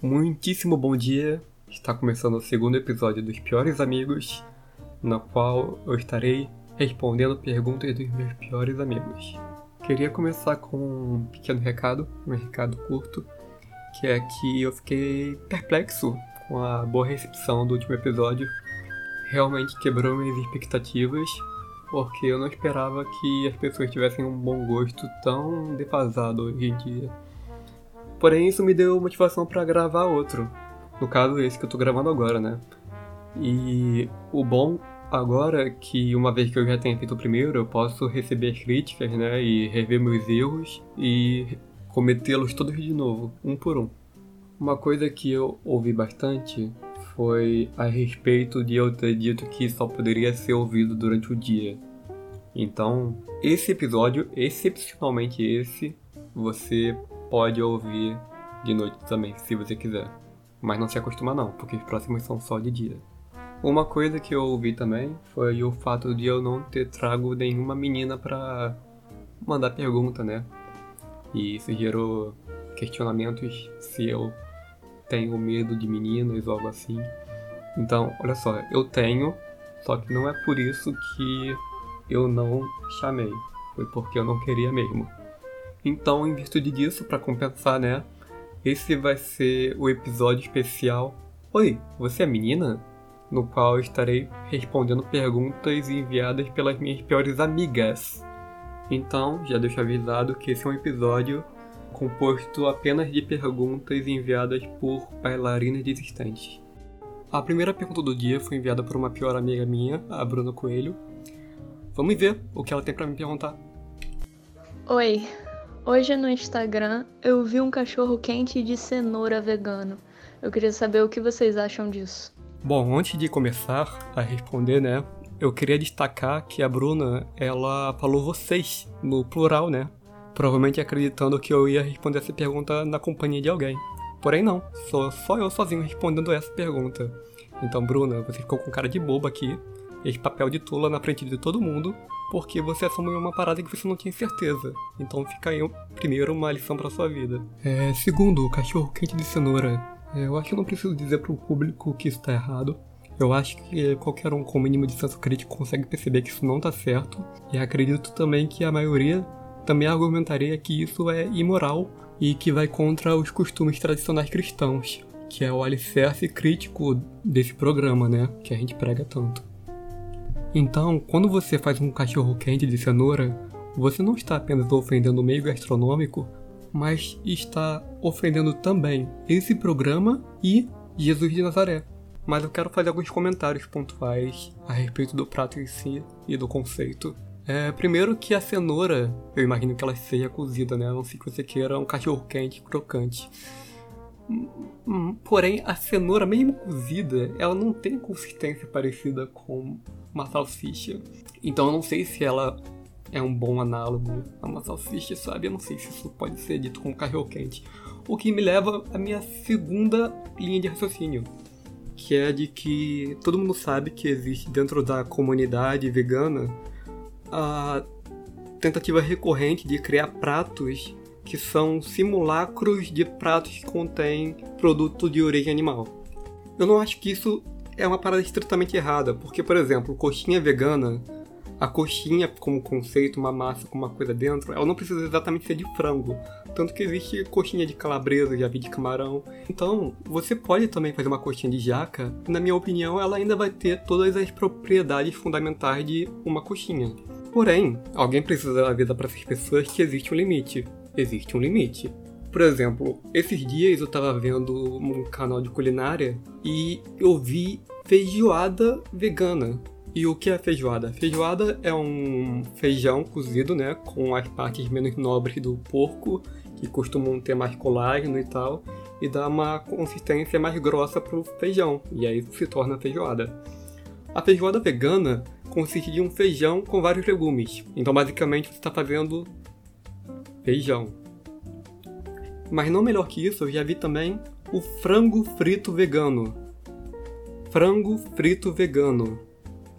Muitíssimo bom dia! Está começando o segundo episódio dos Piores Amigos, na qual eu estarei respondendo perguntas dos meus piores amigos. Queria começar com um pequeno recado, um recado curto, que é que eu fiquei perplexo com a boa recepção do último episódio. Realmente quebrou minhas expectativas, porque eu não esperava que as pessoas tivessem um bom gosto tão defasado hoje em dia. Porém, isso me deu motivação para gravar outro. No caso, esse que eu tô gravando agora, né? E o bom agora é que, uma vez que eu já tenha feito o primeiro, eu posso receber críticas, né? E rever meus erros e cometê-los todos de novo, um por um. Uma coisa que eu ouvi bastante foi a respeito de eu ter dito que só poderia ser ouvido durante o dia. Então, esse episódio, excepcionalmente esse, você pode ouvir de noite também, se você quiser. Mas não se acostuma não, porque os próximos são só de dia. Uma coisa que eu ouvi também foi o fato de eu não ter trago nenhuma menina pra mandar pergunta, né? E isso gerou questionamentos se eu tenho medo de meninas ou algo assim. Então, olha só, eu tenho, só que não é por isso que eu não chamei. Foi porque eu não queria mesmo. Então, em virtude disso, para compensar, né? Esse vai ser o episódio especial. Oi, você é menina? No qual estarei respondendo perguntas enviadas pelas minhas piores amigas. Então, já deixo avisado que esse é um episódio composto apenas de perguntas enviadas por bailarinas desistentes. A primeira pergunta do dia foi enviada por uma pior amiga minha, a Bruna Coelho. Vamos ver o que ela tem para me perguntar. Oi, hoje no Instagram eu vi um cachorro quente de cenoura vegano. Eu queria saber o que vocês acham disso. Bom, antes de começar a responder, né, eu queria destacar que a Bruna, ela falou vocês no plural, né? provavelmente acreditando que eu ia responder essa pergunta na companhia de alguém. Porém não, sou só eu sozinho respondendo essa pergunta. Então, Bruna, você ficou com cara de boba aqui, esse papel de tula na frente de todo mundo, porque você assumiu uma parada que você não tinha certeza. Então fica aí primeiro uma lição para sua vida. É, segundo, o cachorro quente de cenoura. É, eu acho que não preciso dizer pro público que isso tá errado. Eu acho que qualquer um com o mínimo de senso crítico consegue perceber que isso não tá certo. E acredito também que a maioria também argumentaria que isso é imoral e que vai contra os costumes tradicionais cristãos, que é o alicerce crítico desse programa, né? Que a gente prega tanto. Então, quando você faz um cachorro quente de cenoura, você não está apenas ofendendo o meio gastronômico, mas está ofendendo também esse programa e Jesus de Nazaré. Mas eu quero fazer alguns comentários pontuais a respeito do prato em si e do conceito. É, primeiro que a cenoura, eu imagino que ela seja cozida, né? A não ser que você queira um cachorro quente crocante. Porém, a cenoura, mesmo cozida, ela não tem consistência parecida com uma salsicha. Então eu não sei se ela é um bom análogo a uma salsicha, sabe? Eu não sei se isso pode ser dito como cachorro quente. O que me leva à minha segunda linha de raciocínio, que é de que todo mundo sabe que existe dentro da comunidade vegana a tentativa recorrente de criar pratos que são simulacros de pratos que contêm produto de origem animal. Eu não acho que isso é uma parada estritamente errada, porque, por exemplo, coxinha vegana, a coxinha como conceito, uma massa com uma coisa dentro, ela não precisa exatamente ser de frango. Tanto que existe coxinha de calabresa, já vi de camarão. Então, você pode também fazer uma coxinha de jaca, na minha opinião, ela ainda vai ter todas as propriedades fundamentais de uma coxinha. Porém, alguém precisa avisar para essas pessoas que existe um limite. Existe um limite. Por exemplo, esses dias eu tava vendo um canal de culinária e eu vi feijoada vegana. E o que é feijoada? Feijoada é um feijão cozido, né, com as partes menos nobres do porco, que costumam ter mais colágeno e tal, e dá uma consistência mais grossa pro feijão, e aí se torna feijoada. A feijoada vegana consiste de um feijão com vários legumes. Então, basicamente, você está fazendo feijão. Mas não melhor que isso, eu já vi também o frango frito vegano. Frango frito vegano.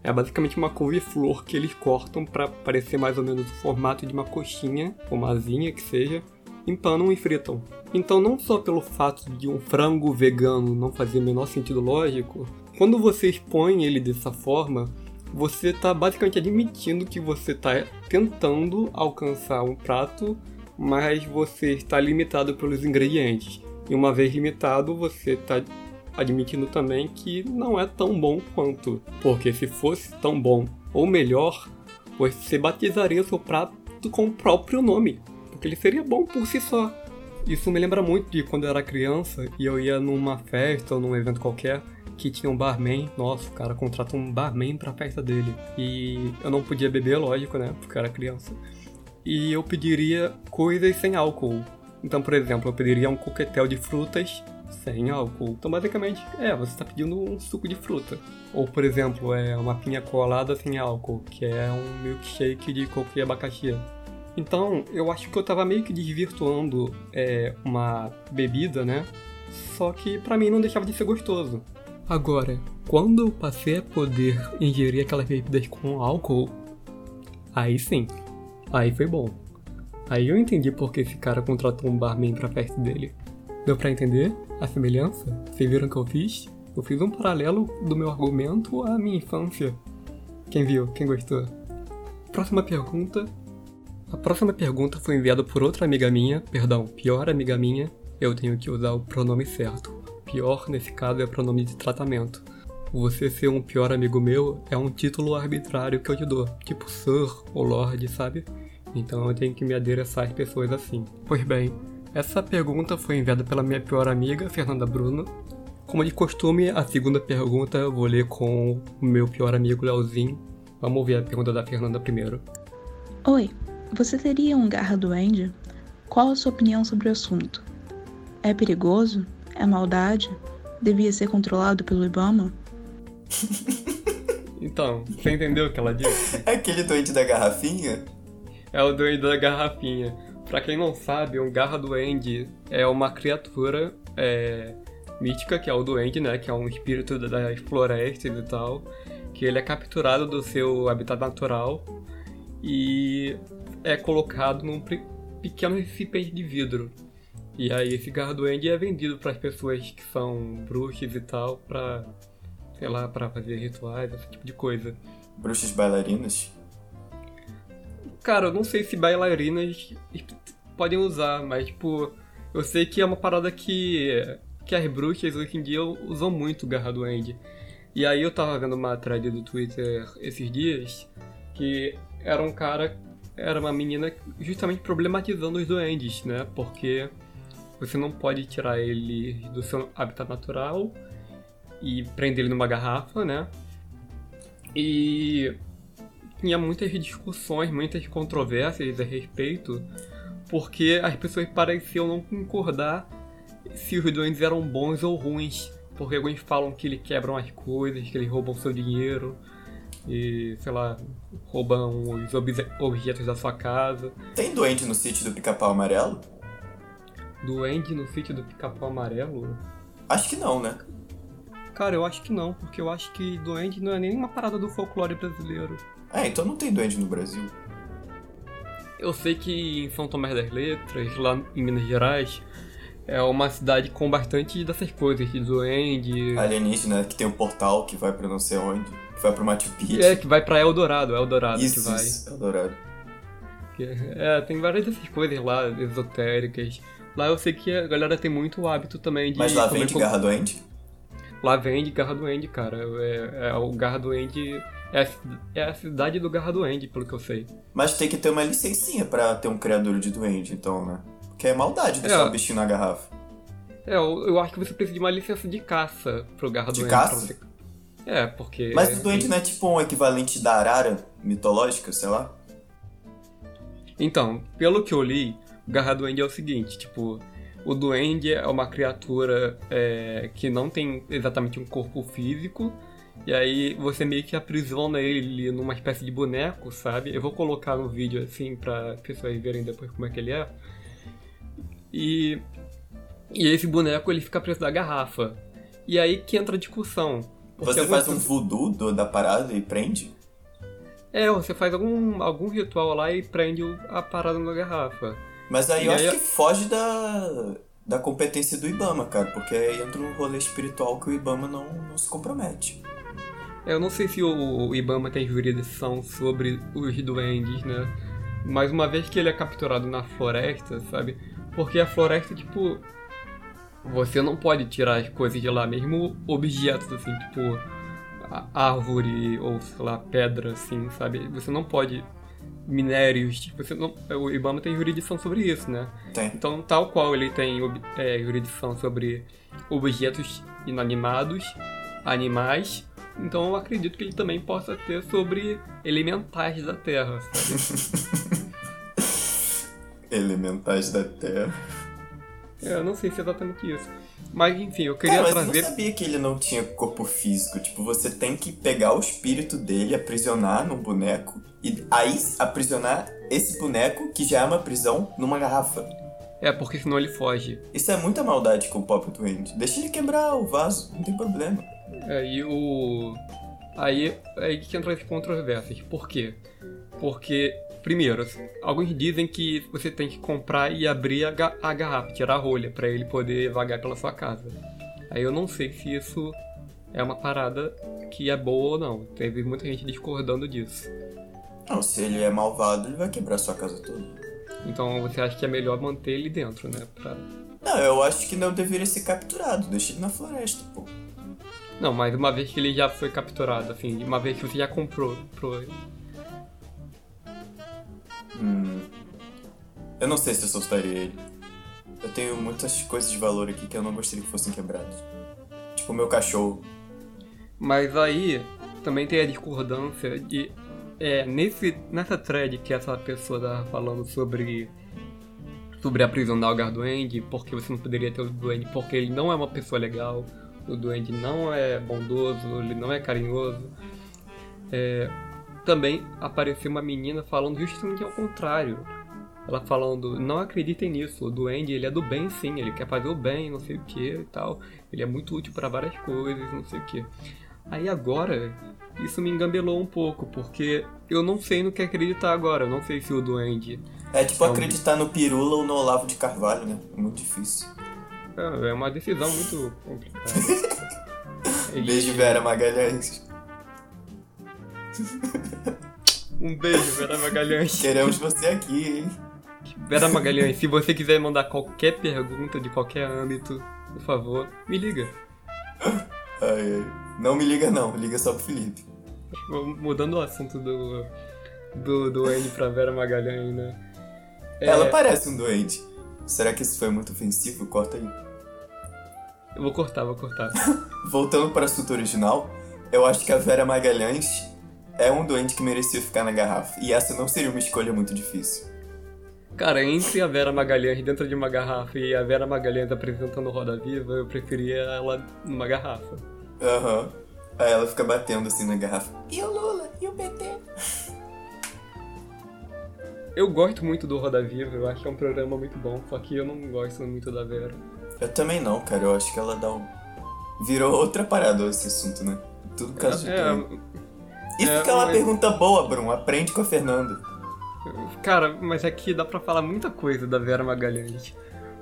É basicamente uma couve-flor que eles cortam para parecer mais ou menos o formato de uma coxinha, ou uma asinha que seja, empanam e fritam. Então, não só pelo fato de um frango vegano não fazer o menor sentido lógico, quando você expõe ele dessa forma, você está basicamente admitindo que você está tentando alcançar um prato, mas você está limitado pelos ingredientes. E uma vez limitado, você está admitindo também que não é tão bom quanto. Porque se fosse tão bom ou melhor, você batizaria seu prato com o próprio nome. Porque ele seria bom por si só. Isso me lembra muito de quando eu era criança e eu ia numa festa ou num evento qualquer que tinha um barman. Nossa, o cara contrata um barman pra festa dele. E eu não podia beber, lógico, né? Porque eu era criança. E eu pediria coisas sem álcool. Então, por exemplo, eu pediria um coquetel de frutas sem álcool. Então, basicamente, é, você está pedindo um suco de fruta. Ou, por exemplo, é uma pinha colada sem álcool, que é um milkshake de coco e abacaxi. Então, eu acho que eu tava meio que desvirtuando é, uma bebida, né? Só que para mim não deixava de ser gostoso. Agora, quando eu passei a poder ingerir aquelas bebidas com álcool, aí sim, aí foi bom. Aí eu entendi por que esse cara contratou um barman pra festa dele. Deu pra entender a semelhança? Vocês viram o que eu fiz? Eu fiz um paralelo do meu argumento à minha infância. Quem viu? Quem gostou? Próxima pergunta. A próxima pergunta foi enviada por outra amiga minha, perdão, pior amiga minha. Eu tenho que usar o pronome certo. Pior, nesse caso, é pronome de tratamento. Você ser um pior amigo meu é um título arbitrário que eu te dou, tipo Sir ou Lord, sabe? Então eu tenho que me adereçar às pessoas assim. Pois bem, essa pergunta foi enviada pela minha pior amiga, Fernanda Bruno. Como de costume, a segunda pergunta eu vou ler com o meu pior amigo, Leozinho. Vamos ouvir a pergunta da Fernanda primeiro. Oi, você teria um garra duende? Qual a sua opinião sobre o assunto? É perigoso? É maldade? Devia ser controlado pelo Ibama? então, você entendeu o que ela disse? É aquele doente da garrafinha? É o doente da garrafinha. Pra quem não sabe, um Garra Duende é uma criatura é, mítica, que é o Duende, né? Que é um espírito das florestas e tal. Que ele é capturado do seu habitat natural e é colocado num pequeno recipiente de vidro. E aí esse Garra Duende é vendido para as pessoas que são bruxas e tal, pra, sei lá, pra fazer rituais, esse tipo de coisa. Bruxas bailarinas? Cara, eu não sei se bailarinas podem usar, mas, tipo, eu sei que é uma parada que, que as bruxas hoje em dia usam muito Garra Duende. E aí eu tava vendo uma thread do Twitter esses dias que era um cara, era uma menina justamente problematizando os duendes, né? Porque você não pode tirar ele do seu habitat natural e prender ele numa garrafa, né? E tinha muitas discussões, muitas controvérsias a respeito porque as pessoas pareciam não concordar se os duendes eram bons ou ruins. Porque alguns falam que eles quebram as coisas, que eles roubam seu dinheiro, e, sei lá, roubam os objetos da sua casa. Tem duende no sítio do Pica-Pau Amarelo? Duende no sítio do Pica-Pau Amarelo? Acho que não, né? Cara, eu acho que não, porque eu acho que duende não é nenhuma parada do folclore brasileiro. É, então não tem duende no Brasil. Eu sei que em São Tomé das Letras, lá em Minas Gerais, é uma cidade com bastante dessas coisas, de duende... Alienígena, que tem um portal que vai pra não sei onde, que vai pro Machu Picchu. É, que vai pra Eldorado, Eldorado isso, que vai. Isso, Eldorado. É, tem várias dessas coisas lá, esotéricas. Lá eu sei que a galera tem muito hábito também de... Mas lá vende com... garra doente? Lá vende garra doente, cara. É, é, o garra doente é a, é a cidade do Garra Duende, pelo que eu sei. Mas tem que ter uma licencinha para ter um criador de duende, então, né? Porque é maldade deixar é. o bichinho na garrafa. É, eu, eu, acho que você precisa de uma licença de caça pro Garra de Duende. De caça? Você... É, porque... Mas o duende não é tipo um equivalente da arara mitológica, sei lá? Então, pelo que eu li, o Garra Duende é o seguinte, tipo... O duende é uma criatura é, que não tem exatamente um corpo físico, e aí você meio que aprisiona ele numa espécie de boneco, sabe? Eu vou colocar no vídeo assim para pessoas verem depois como é que ele é. E, e esse boneco ele fica preso da garrafa. E aí que entra a discussão. Você faz um voodoo do, da parada e prende? É, você faz algum, algum ritual lá e prende a parada na garrafa. Mas aí E eu aí- acho que foge da, da competência do Ibama, cara, porque aí entra um rolê espiritual que o Ibama não, não se compromete. Eu não sei se o Ibama tem jurisdição sobre os duendes, né? Mas uma vez que ele é capturado na floresta, sabe? Porque a floresta, tipo. Você não pode tirar as coisas de lá, mesmo objetos, assim, tipo. Árvore ou, sei lá, pedra, assim, sabe? Você não pode. Minérios, tipo, você não. O Ibama tem jurisdição sobre isso, né? Tem. Então, tal qual ele tem é, jurisdição sobre objetos inanimados, animais, então eu acredito que ele também possa ter sobre elementais da Terra, sabe? Elementais da Terra. É, eu não sei se é exatamente isso. Mas enfim, eu queria Cara, mas eu não sabia que ele não tinha corpo físico. Tipo, você tem que pegar o espírito dele, aprisionar num boneco, e aí aprisionar esse boneco, que já é uma prisão, numa garrafa. É, porque senão ele foge. Isso é muita maldade com o pobre doente. Deixa ele quebrar o vaso, não tem problema. É, e o. Aí, aí que entra as controvérsias. Por quê? Porque, primeiro, alguns dizem que você tem que comprar e abrir a, ga- a garrafa, tirar a rolha, pra ele poder vagar pela sua casa. Aí eu não sei se isso é uma parada que é boa ou não. Teve muita gente discordando disso. Não, se ele é malvado, ele vai quebrar sua casa toda. Então você acha que é melhor manter ele dentro, né? Pra... Não, eu acho que não deveria ser capturado. Deixa ele na floresta, pô. Não, mas uma vez que ele já foi capturado, assim, uma vez que você já comprou pro... Eu não sei se eu soltaria ele. Eu tenho muitas coisas de valor aqui que eu não gostaria que fossem quebradas. Tipo o meu cachorro. Mas aí também tem a discordância de. É, nesse, nessa thread que essa pessoa tá falando sobre. Sobre aprisionar o Garduende, porque você não poderia ter o Duende, porque ele não é uma pessoa legal, o Duende não é bondoso, ele não é carinhoso. É, também apareceu uma menina falando justamente ao contrário. Ela falando, não acreditem nisso, o Duende ele é do bem sim, ele quer fazer o bem, não sei o que e tal. Ele é muito útil para várias coisas, não sei o que. Aí agora, isso me engambelou um pouco, porque eu não sei no que acreditar agora. Eu não sei se o Duende É tipo Então- acreditar no Pirula ou no Olavo de Carvalho, né? É muito difícil. é é uma decisão muito complicada. E- Beijo, Vera Magalhães. Um beijo, Vera Magalhães. Queremos você aqui, hein? Vera Magalhães, se você quiser mandar qualquer pergunta de qualquer âmbito, por favor, me liga. Ai, ai. Não me liga não, liga só pro Felipe. Mudando o assunto do, do Duende pra Vera Magalhães, né? É, Ela parece um doente. Será que isso foi muito ofensivo? Corta aí. Eu vou cortar, vou cortar. Voltando para o assunto original, eu acho que a Vera Magalhães é um doente que merecia ficar na garrafa. E essa não seria uma escolha muito difícil. Cara, entre a Vera Magalhães dentro de uma garrafa e a Vera Magalhães apresentando Roda Viva, eu preferia ela numa garrafa. Aham. Aí ela fica batendo assim na garrafa. E o Lula? E o PT? Eu gosto muito do Roda Viva, eu acho que é um programa muito bom, só que eu não gosto muito da Vera. Eu também não, cara. Eu acho que ela dá um. Virou outra parada esse assunto, né? Tudo por causa do É. E é, fica uma mas- pergunta boa, Bruno. Aprende com a Fernanda. Cara, mas aqui dá pra falar muita coisa da Vera Magalhães.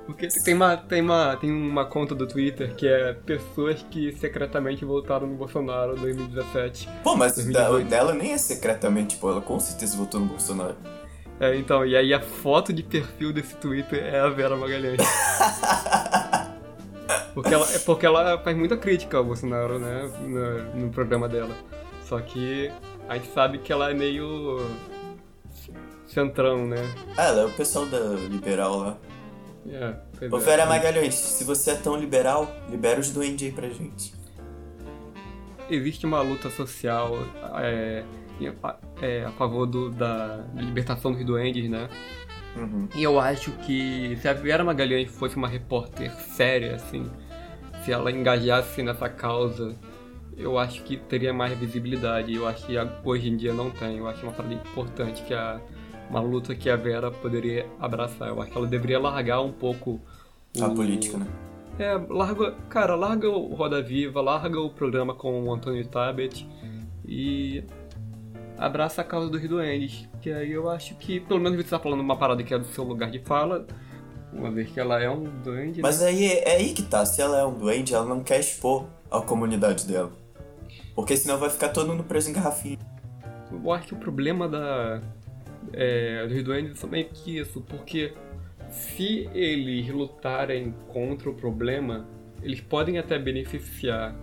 Porque tem uma, tem, uma, tem uma conta do Twitter que é pessoas que secretamente votaram no Bolsonaro em 2017. Pô, mas o da- o 2018. dela nem é secretamente, pô. Ela com certeza votou no Bolsonaro. É, então, e aí a foto de perfil desse Twitter é a Vera Magalhães. Porque ela, é porque ela faz muita crítica ao Bolsonaro, né, no, no programa dela. Só que a gente sabe que ela é meio centrão, né? Ah, ela é o pessoal da liberal lá. É, pois Ô, é. Vera Magalhães, se você é tão liberal, libera os duendes aí pra gente. existe uma luta social é, a, é, a favor do- da libertação dos duendes, né? Uhum. E eu acho que se a Vera Magalhães fosse uma repórter séria, assim, se ela engajasse nessa causa, eu acho que teria mais visibilidade. Eu acho que hoje em dia não tem. Eu acho uma parada importante que a uma luta que a Vera poderia abraçar. Eu acho que ela deveria largar um pouco A o- política, né? é, larga, cara, larga o Roda Viva, larga o programa com o Antônio Tabet e abraça a causa dos duendes. Que aí eu acho que, pelo menos você tá falando uma parada que é do seu lugar de fala, uma vez que ela é um duende. Mas né? aí é aí que tá, se ela é um duende, ela não quer expor a comunidade dela. Porque senão vai ficar todo mundo preso em garrafinha. Eu acho que o problema da. É, dos duendes é meio que isso, porque se eles lutarem contra o problema, eles podem até beneficiar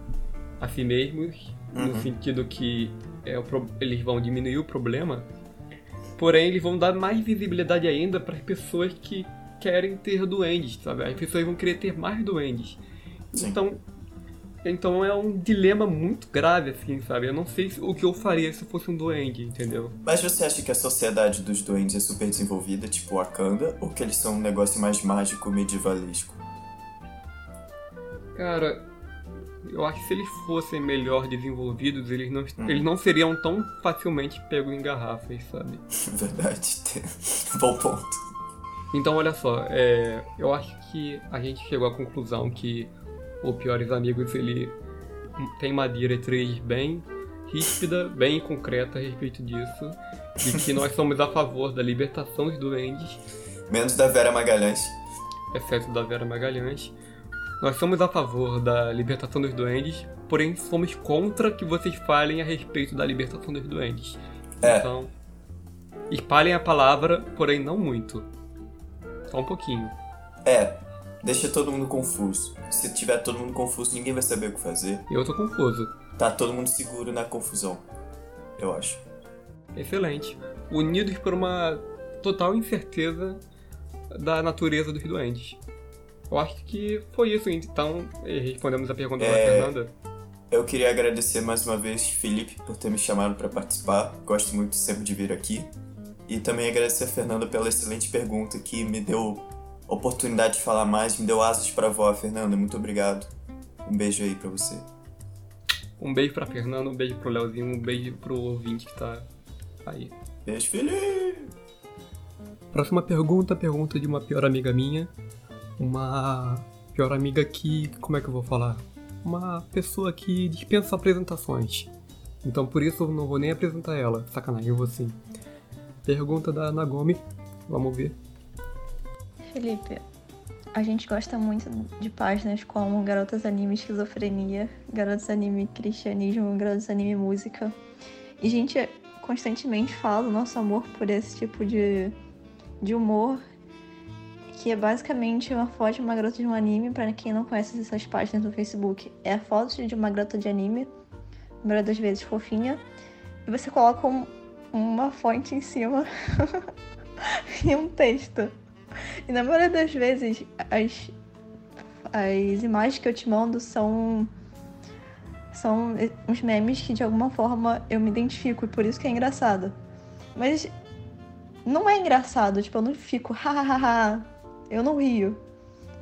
a si mesmos, no Uhum. sentido que é, pro- eles vão diminuir o problema, porém eles vão dar mais visibilidade ainda para as pessoas que querem ter duendes, sabe? As pessoas vão querer ter mais duendes. Sim. Então, então é um dilema muito grave, assim, sabe? Eu não sei se- o que eu faria se eu fosse um duende, entendeu? Mas você acha que a sociedade dos duendes é super desenvolvida, tipo Wakanda, ou que eles são um negócio mais mágico, medievalesco? Cara, eu acho que se eles fossem melhor desenvolvidos, eles não, Hum. eles não seriam tão facilmente pegos em garrafas, sabe? Verdade. Bom ponto. Então, olha só, é, eu acho que a gente chegou à conclusão que o Piores Amigos, ele tem uma diretriz bem ríspida, bem concreta a respeito disso, e que nós somos a favor da libertação dos duendes, Menos da Vera Magalhães. exceto da Vera Magalhães. Nós somos a favor da libertação dos duendes, porém somos contra que vocês falem a respeito da libertação dos duendes. É. Então, espalhem a palavra, porém não muito. Só um pouquinho. É, deixa todo mundo confuso. Se tiver todo mundo confuso, ninguém vai saber o que fazer. Eu tô confuso. Tá todo mundo seguro na confusão. Eu acho. Excelente. Unidos por uma total incerteza da natureza dos duendes. Eu acho que foi isso, então respondemos a pergunta da É. Fernanda. Eu queria agradecer mais uma vez, Felipe, por ter me chamado para participar. Gosto muito sempre de vir aqui. E também agradecer a Fernanda pela excelente pergunta que me deu oportunidade de falar mais, me deu asas para voar, Fernanda. Muito obrigado. Um beijo aí para você. Um beijo pra Fernanda, um beijo pro Leozinho, um beijo pro ouvinte que tá aí. Beijo, Felipe! Próxima pergunta, pergunta de uma pior amiga minha. Uma pior amiga que. Como é que eu vou falar? Uma pessoa que dispensa apresentações. Então por isso eu não vou nem apresentar ela. Sacanagem, eu vou sim. Pergunta da Nagomi. Vamos ver. Felipe, a gente gosta muito de páginas como Garotas Anime Esquizofrenia, Garotas Anime Cristianismo, Garotas Anime Música. E a gente constantemente fala do nosso amor por esse tipo de, de humor, que é basicamente uma foto de uma garota de um anime, para quem não conhece essas páginas no Facebook. É a foto de uma garota de anime, a maioria das vezes fofinha, e você coloca um- uma fonte em cima e um texto. E na maioria das vezes, as, as imagens que eu te mando são. São uns memes que de alguma forma eu me identifico e por isso que é engraçado. Mas não é engraçado, tipo, eu não fico hahaha, eu não rio.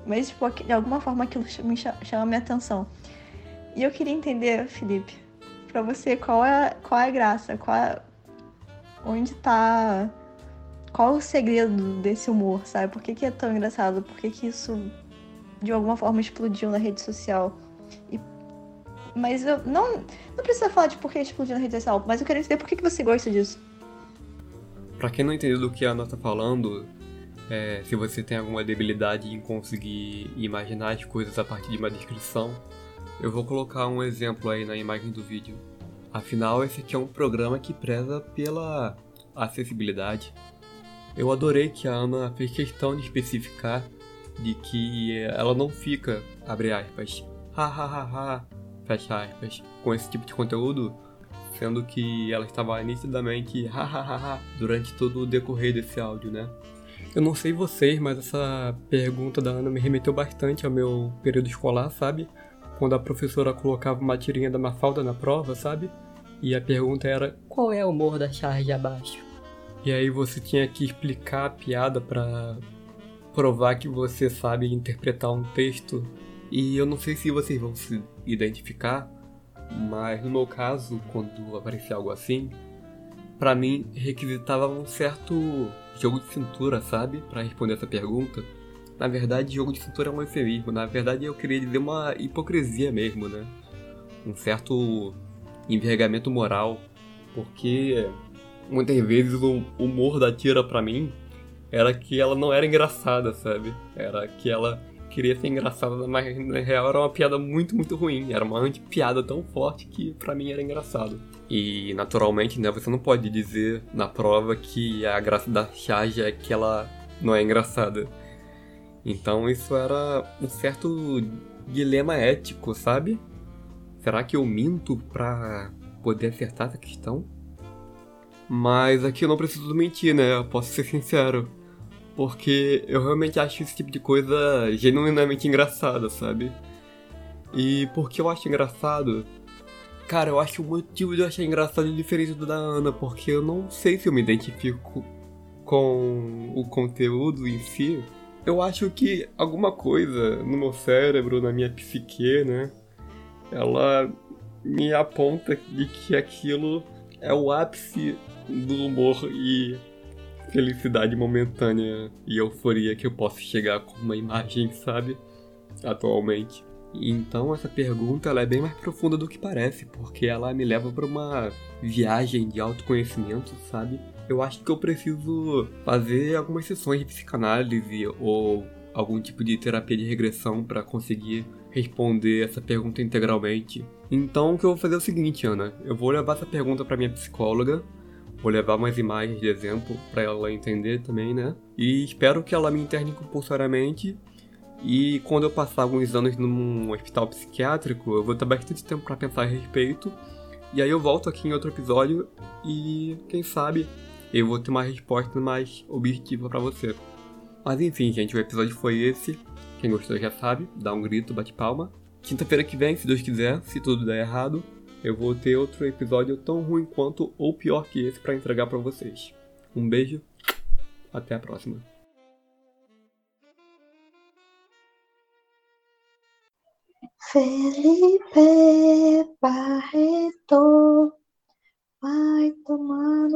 Mas, tipo, de alguma forma aquilo me cha- chama minha atenção. E eu queria entender, Felipe, pra você, qual é, qual é a graça, qual é, onde tá qual o segredo desse humor, sabe? Por que, que é tão engraçado? Por que, que isso de alguma forma explodiu na rede social? E- Mas eu não. Não precisa falar de por que explodiu na rede social, mas eu quero entender por que, que você gosta disso. Pra quem não entendeu do que a Ana tá falando, é, se você tem alguma debilidade em conseguir imaginar as coisas a partir de uma descrição, eu vou colocar um exemplo aí na imagem do vídeo. Afinal, esse aqui é um programa que preza pela acessibilidade. Eu adorei que a Ana fez questão de especificar de que ela não fica, abre aspas, ha ha ha ha, fecha aspas, com esse tipo de conteúdo, sendo que ela estava nitidamente ha ha ha ha durante todo o decorrer desse áudio, né? Eu não sei vocês, mas essa pergunta da Ana me remeteu bastante ao meu período escolar, sabe? Quando a professora colocava uma tirinha da Mafalda na prova, sabe? E a pergunta era Qual é o humor da charge abaixo? E aí você tinha que explicar a piada pra provar que você sabe interpretar um texto. E eu não sei se vocês vão se identificar, mas no meu caso, quando aparecia algo assim, pra mim requisitava um certo jogo de cintura, sabe? Pra responder essa pergunta. Na verdade, jogo de cintura é um eufemismo. Na verdade, eu queria dizer uma hipocrisia mesmo, né? Um certo envergamento moral Porque muitas vezes o humor da Tira pra mim era que ela não era engraçada, sabe? Era que ela queria ser engraçada, mas na real era uma piada muito, muito ruim. Era uma anti-piada tão forte que pra mim era engraçado. E naturalmente, né, você não pode dizer na prova que a graça da Charge é que ela não é engraçada. Então isso era um certo dilema ético, sabe? Será que eu minto pra poder acertar essa questão? Mas aqui eu não preciso mentir, né? Eu posso ser sincero. Porque eu realmente acho esse tipo de coisa genuinamente engraçada, sabe? E por que eu acho engraçado? Cara, eu acho o motivo de eu achar engraçado é diferente do da Ana, porque eu não sei se eu me identifico com o conteúdo em si. Eu acho que alguma coisa no meu cérebro, na minha psique, né? Ela me aponta de que aquilo é o ápice do humor e felicidade momentânea e euforia que eu posso chegar com uma imagem, sabe? Atualmente. Então essa pergunta ela é bem mais profunda do que parece, porque ela me leva para uma viagem de autoconhecimento, sabe? Eu acho que eu preciso fazer algumas sessões de psicanálise ou algum tipo de terapia de regressão para conseguir responder essa pergunta integralmente. Então o que eu vou fazer é o seguinte, Ana, eu vou levar essa pergunta para minha psicóloga Vou levar mais imagens de exemplo para ela entender também, né? E espero que ela me interne compulsoriamente. E quando eu passar alguns anos num hospital psiquiátrico, eu vou ter bastante tempo para pensar a respeito. E aí eu volto aqui em outro episódio e quem sabe eu vou ter uma resposta mais objetiva para você. Mas enfim, gente, o episódio foi esse. Quem gostou já sabe, dá um grito, bate palma. Quinta-feira que vem, se Deus quiser, se tudo der errado, eu vou ter outro episódio tão ruim quanto ou pior que esse para entregar para vocês. Um beijo, até a próxima. Felipe Barreto vai tomar